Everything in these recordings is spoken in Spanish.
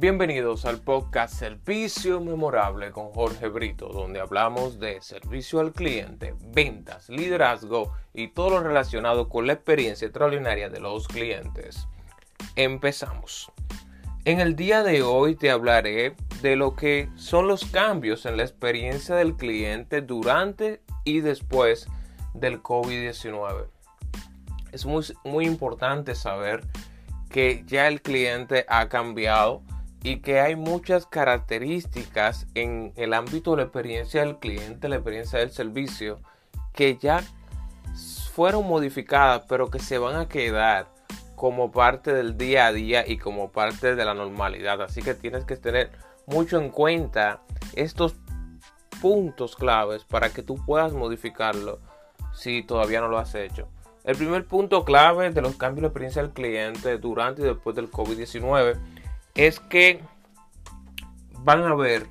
Bienvenidos al podcast Servicio Memorable con Jorge Brito, donde hablamos de servicio al cliente, ventas, liderazgo y todo lo relacionado con la experiencia extraordinaria de los clientes. Empezamos. En el día de hoy te hablaré de lo que son los cambios en la experiencia del cliente durante y después del COVID-19. Es muy, muy importante saber que ya el cliente ha cambiado y que hay muchas características en el ámbito de la experiencia del cliente, la experiencia del servicio, que ya fueron modificadas, pero que se van a quedar como parte del día a día y como parte de la normalidad. Así que tienes que tener mucho en cuenta estos puntos claves para que tú puedas modificarlo si todavía no lo has hecho. El primer punto clave de los cambios de experiencia del cliente durante y después del COVID-19 es que van a haber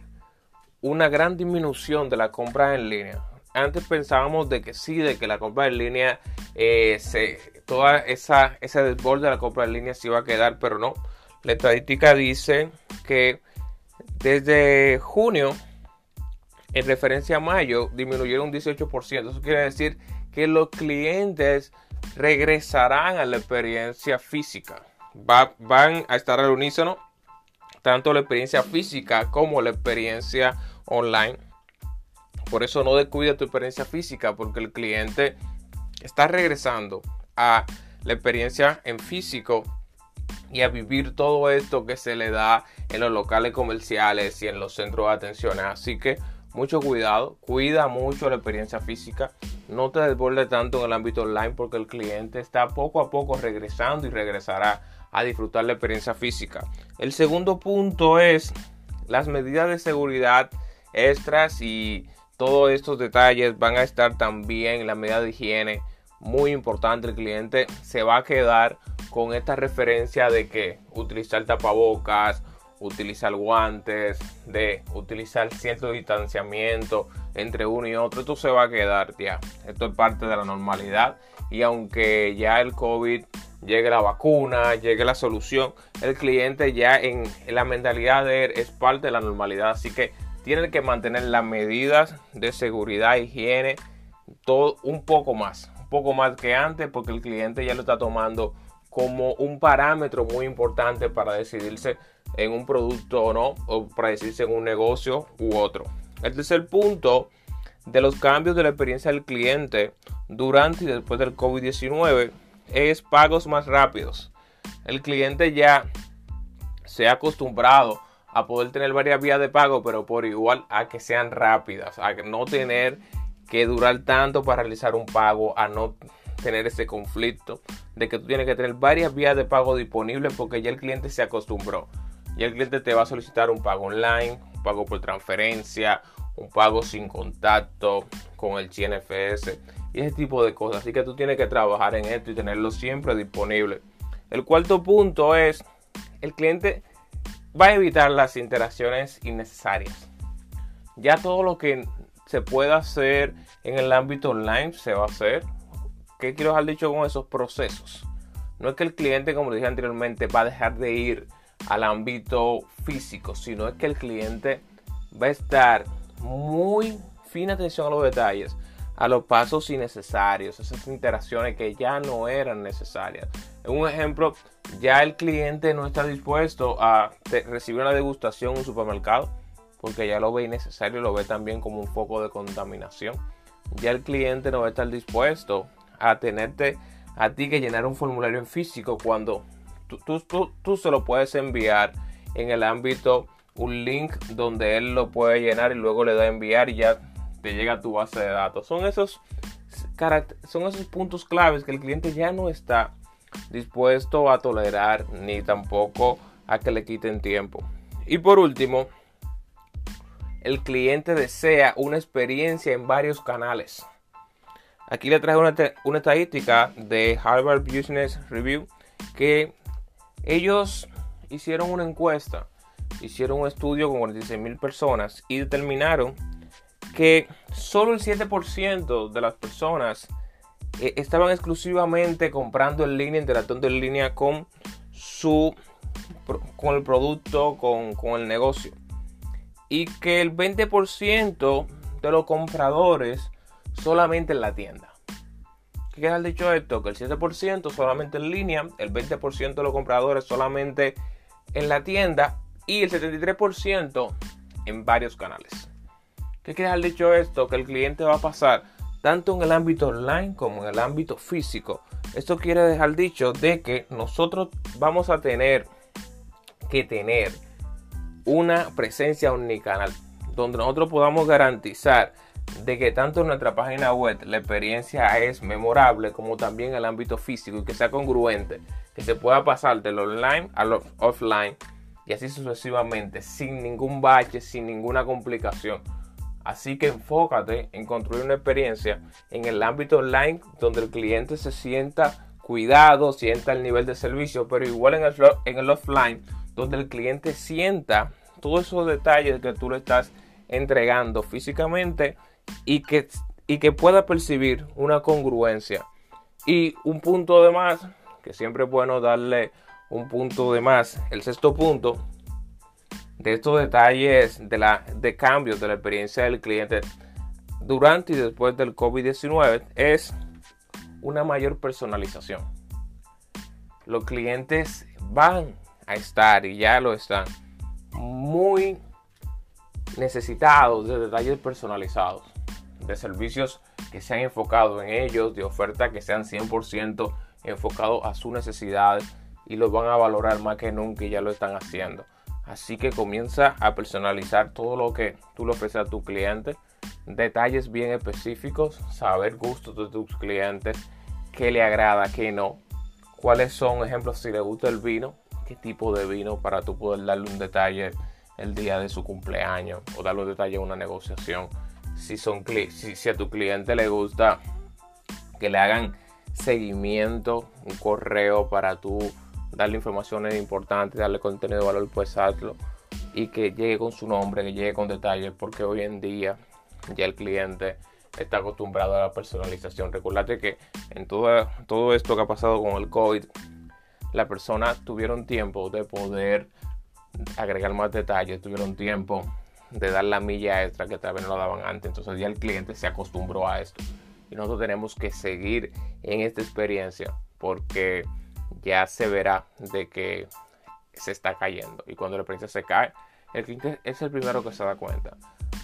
una gran disminución de la compra en línea. Antes pensábamos de que sí, de que la compra en línea, eh, se, toda esa, ese desborde de la compra en línea se iba a quedar, pero no. La estadística dice que desde junio, en referencia a mayo, disminuyeron un 18%. Eso quiere decir que los clientes regresarán a la experiencia física. van a estar al unísono tanto la experiencia física como la experiencia online. Por eso no descuida tu experiencia física porque el cliente está regresando a la experiencia en físico y a vivir todo esto que se le da en los locales comerciales y en los centros de atención. Así que mucho cuidado, cuida mucho la experiencia física, no te desborde tanto en el ámbito online porque el cliente está poco a poco regresando y regresará a disfrutar la experiencia física. El segundo punto es las medidas de seguridad extras y todos estos detalles van a estar también en la medida de higiene. Muy importante, el cliente se va a quedar con esta referencia de que utilizar tapabocas, utilizar guantes, de utilizar cierto distanciamiento entre uno y otro. Esto se va a quedar ya. Esto es parte de la normalidad. Y aunque ya el COVID llegue la vacuna, llegue la solución, el cliente ya en, la mentalidad de él es parte de la normalidad. Así que tiene que mantener las medidas de seguridad, higiene, todo un poco más, un poco más que antes, porque el cliente ya lo está tomando como un parámetro muy importante para decidirse en un producto o no, o para decidirse en un negocio u otro. El tercer punto de los cambios de la experiencia del cliente durante y después del COVID-19 es pagos más rápidos. El cliente ya se ha acostumbrado a poder tener varias vías de pago, pero por igual a que sean rápidas, a no tener que durar tanto para realizar un pago, a no tener ese conflicto de que tú tienes que tener varias vías de pago disponibles porque ya el cliente se acostumbró. Y el cliente te va a solicitar un pago online, un pago por transferencia, un pago sin contacto con el GNFS y ese tipo de cosas. Así que tú tienes que trabajar en esto y tenerlo siempre disponible. El cuarto punto es, el cliente va a evitar las interacciones innecesarias. Ya todo lo que se pueda hacer en el ámbito online se va a hacer. ¿Qué quiero dejar dicho con esos procesos? No es que el cliente, como dije anteriormente, va a dejar de ir al ámbito físico, sino es que el cliente va a estar muy fina atención a los detalles, a los pasos innecesarios, esas interacciones que ya no eran necesarias. Un ejemplo, ya el cliente no está dispuesto a recibir una degustación en un supermercado porque ya lo ve innecesario, lo ve también como un foco de contaminación. Ya el cliente no va a estar dispuesto a tenerte a ti que llenar un formulario en físico cuando tú, tú, tú se lo puedes enviar en el ámbito un link donde él lo puede llenar y luego le da a enviar y ya te llega a tu base de datos. Son esos, son esos puntos claves que el cliente ya no está dispuesto a tolerar ni tampoco a que le quiten tiempo. Y por último, el cliente desea una experiencia en varios canales. Aquí le traje una, una estadística de Harvard Business Review que ellos hicieron una encuesta, hicieron un estudio con 46 mil personas y determinaron que solo el 7% de las personas eh, estaban exclusivamente comprando en línea, interactuando en línea con su con el producto, con, con el negocio. Y que el 20% de los compradores solamente en la tienda. ¿Qué quiere dicho esto? Que el 7% solamente en línea, el 20% de los compradores solamente en la tienda y el 73% en varios canales. ¿Qué quiere dejar dicho esto? Que el cliente va a pasar tanto en el ámbito online como en el ámbito físico. Esto quiere dejar dicho de que nosotros vamos a tener que tener una presencia omnicanal donde nosotros podamos garantizar de que tanto en nuestra página web la experiencia es memorable como también el ámbito físico y que sea congruente, que se pueda pasar del online al offline y así sucesivamente sin ningún bache, sin ninguna complicación. Así que enfócate en construir una experiencia en el ámbito online donde el cliente se sienta cuidado, sienta el nivel de servicio, pero igual en el, offline donde el cliente sienta todos esos detalles que tú le estás entregando físicamente y que, y que pueda percibir una congruencia. Y un punto de más, que siempre es bueno darle un punto de más. El sexto punto de estos detalles de, la, de cambios de la experiencia del cliente durante y después del COVID-19 es una mayor personalización. Los clientes van a estar y ya lo están muy necesitados de detalles personalizados, de servicios que se han enfocado en ellos, de ofertas que sean 100% enfocados a sus necesidades y los van a valorar más que nunca y ya lo están haciendo. Así que comienza a personalizar todo lo que tú le ofreces a tu cliente, detalles bien específicos, saber gustos de tus clientes, qué le agrada, qué no, cuáles son ejemplos si le gusta el vino, qué tipo de vino para tú poder darle un detalle el día de su cumpleaños o darle un detalle a una negociación. Si, son, si, si a tu cliente le gusta que le hagan seguimiento, un correo para tú darle informaciones importantes, darle contenido de valor, pues hazlo. Y que llegue con su nombre, que llegue con detalles, porque hoy en día ya el cliente está acostumbrado a la personalización. Recordate que en todo, todo esto que ha pasado con el COVID, las personas tuvieron tiempo de poder agregar más detalles, tuvieron tiempo de dar la milla extra que tal vez no lo daban antes. Entonces ya el cliente se acostumbró a esto. Y nosotros tenemos que seguir en esta experiencia porque ya se verá de que se está cayendo. Y cuando la experiencia se cae, el cliente es el primero que se da cuenta.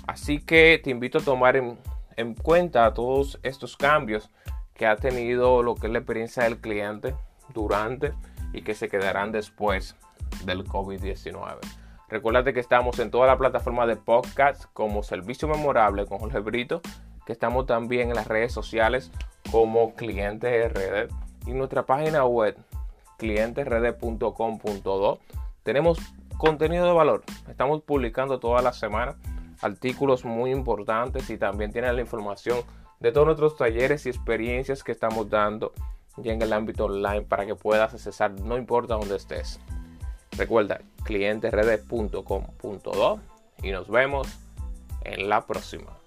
Así que te invito a tomar en, en cuenta todos estos cambios que ha tenido lo que es la experiencia del cliente durante y que se quedarán después del COVID-19. Recuerda que estamos en toda la plataforma de podcast como Servicio Memorable con Jorge Brito, que estamos también en las redes sociales como Cliente RD y nuestra página web clientesrd.com.do. Tenemos contenido de valor. Estamos publicando toda la semana artículos muy importantes y también tienen la información de todos nuestros talleres y experiencias que estamos dando ya en el ámbito online para que puedas accesar no importa dónde estés. Recuerda clientesrd.com.do y nos vemos en la próxima.